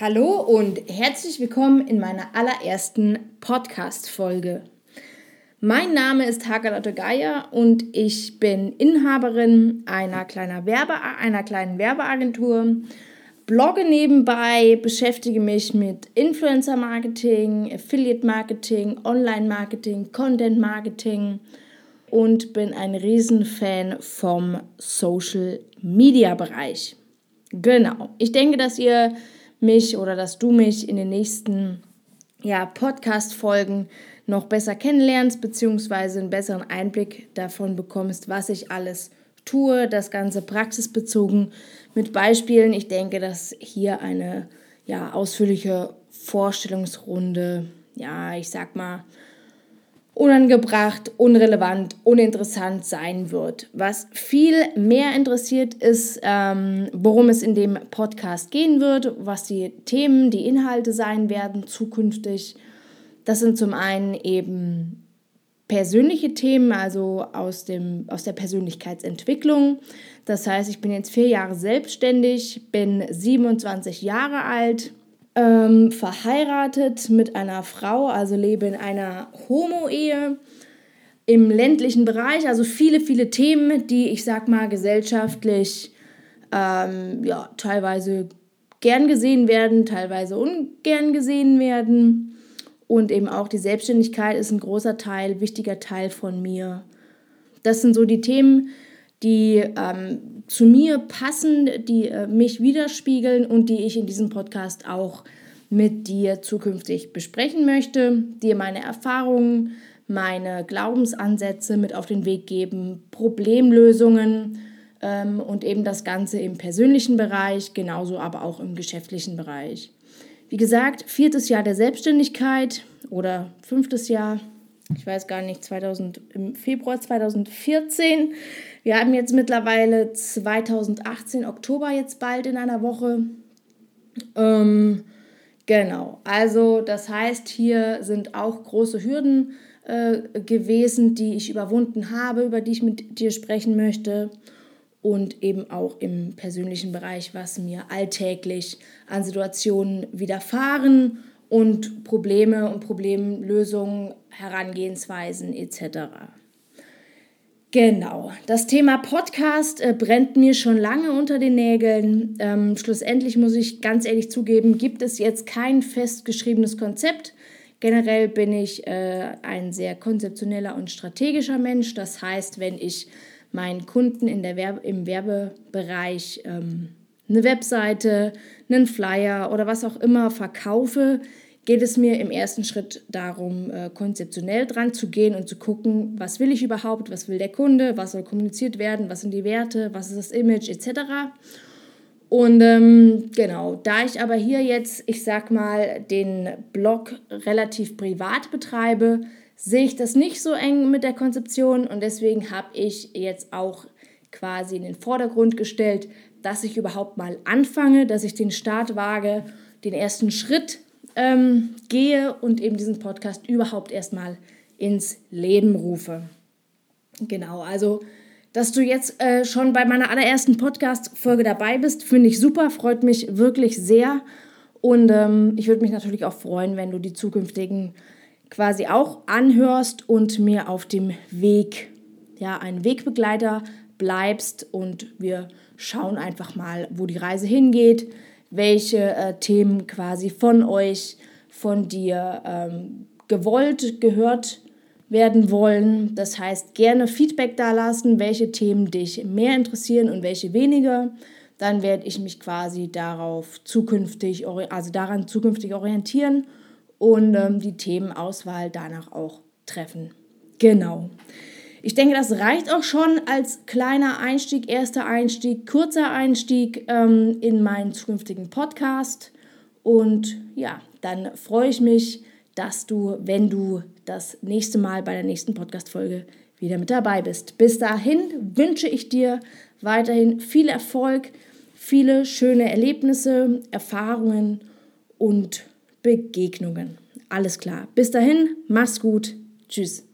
Hallo und herzlich willkommen in meiner allerersten Podcast-Folge. Mein Name ist Hagalotte Geier und ich bin Inhaberin einer, kleiner Werbe einer kleinen Werbeagentur, blogge nebenbei, beschäftige mich mit Influencer-Marketing, Affiliate-Marketing, Online-Marketing, Content-Marketing und bin ein Riesenfan vom Social-Media-Bereich. Genau, ich denke, dass ihr mich oder dass du mich in den nächsten ja, Podcast-Folgen noch besser kennenlernst, beziehungsweise einen besseren Einblick davon bekommst, was ich alles tue, das Ganze praxisbezogen mit Beispielen. Ich denke, dass hier eine ja, ausführliche Vorstellungsrunde, ja, ich sag mal, unangebracht, unrelevant, uninteressant sein wird. Was viel mehr interessiert ist, ähm, worum es in dem Podcast gehen wird, was die Themen, die Inhalte sein werden zukünftig. Das sind zum einen eben persönliche Themen, also aus, dem, aus der Persönlichkeitsentwicklung. Das heißt, ich bin jetzt vier Jahre selbstständig, bin 27 Jahre alt, ähm, verheiratet mit einer Frau, also lebe in einer Homo-Ehe im ländlichen Bereich, also viele, viele Themen, die ich sag mal gesellschaftlich ähm, ja, teilweise gern gesehen werden, teilweise ungern gesehen werden. Und eben auch die Selbstständigkeit ist ein großer Teil, wichtiger Teil von mir. Das sind so die Themen, die ähm, zu mir passen, die äh, mich widerspiegeln und die ich in diesem Podcast auch mit dir zukünftig besprechen möchte, dir meine Erfahrungen, meine Glaubensansätze mit auf den Weg geben, Problemlösungen ähm, und eben das Ganze im persönlichen Bereich, genauso aber auch im geschäftlichen Bereich. Wie gesagt, viertes Jahr der Selbstständigkeit oder fünftes Jahr, ich weiß gar nicht, 2000, im Februar 2014 wir haben jetzt mittlerweile 2018, Oktober jetzt bald in einer Woche. Ähm, genau, also das heißt, hier sind auch große Hürden äh, gewesen, die ich überwunden habe, über die ich mit dir sprechen möchte. Und eben auch im persönlichen Bereich, was mir alltäglich an Situationen widerfahren und Probleme und Problemlösungen, Herangehensweisen etc. Genau, das Thema Podcast äh, brennt mir schon lange unter den Nägeln. Ähm, schlussendlich muss ich ganz ehrlich zugeben, gibt es jetzt kein festgeschriebenes Konzept. Generell bin ich äh, ein sehr konzeptioneller und strategischer Mensch. Das heißt, wenn ich meinen Kunden in der Werbe, im Werbebereich ähm, eine Webseite, einen Flyer oder was auch immer verkaufe, geht es mir im ersten Schritt darum, äh, konzeptionell dran zu gehen und zu gucken, was will ich überhaupt, was will der Kunde, was soll kommuniziert werden, was sind die Werte, was ist das Image etc. Und ähm, genau, da ich aber hier jetzt, ich sag mal, den Blog relativ privat betreibe, sehe ich das nicht so eng mit der Konzeption und deswegen habe ich jetzt auch quasi in den Vordergrund gestellt, dass ich überhaupt mal anfange, dass ich den Start wage, den ersten Schritt ähm, gehe und eben diesen Podcast überhaupt erstmal ins Leben rufe. Genau, also dass du jetzt äh, schon bei meiner allerersten Podcast-Folge dabei bist, finde ich super, freut mich wirklich sehr. Und ähm, ich würde mich natürlich auch freuen, wenn du die zukünftigen quasi auch anhörst und mir auf dem Weg, ja, ein Wegbegleiter bleibst und wir schauen einfach mal, wo die Reise hingeht welche äh, Themen quasi von euch, von dir ähm, gewollt, gehört werden wollen. Das heißt, gerne Feedback da lassen, welche Themen dich mehr interessieren und welche weniger. Dann werde ich mich quasi darauf zukünftig, also daran zukünftig orientieren und ähm, die Themenauswahl danach auch treffen. Genau. Ich denke, das reicht auch schon als kleiner Einstieg, erster Einstieg, kurzer Einstieg ähm, in meinen zukünftigen Podcast. Und ja, dann freue ich mich, dass du, wenn du das nächste Mal bei der nächsten Podcast-Folge wieder mit dabei bist. Bis dahin wünsche ich dir weiterhin viel Erfolg, viele schöne Erlebnisse, Erfahrungen und Begegnungen. Alles klar. Bis dahin, mach's gut. Tschüss.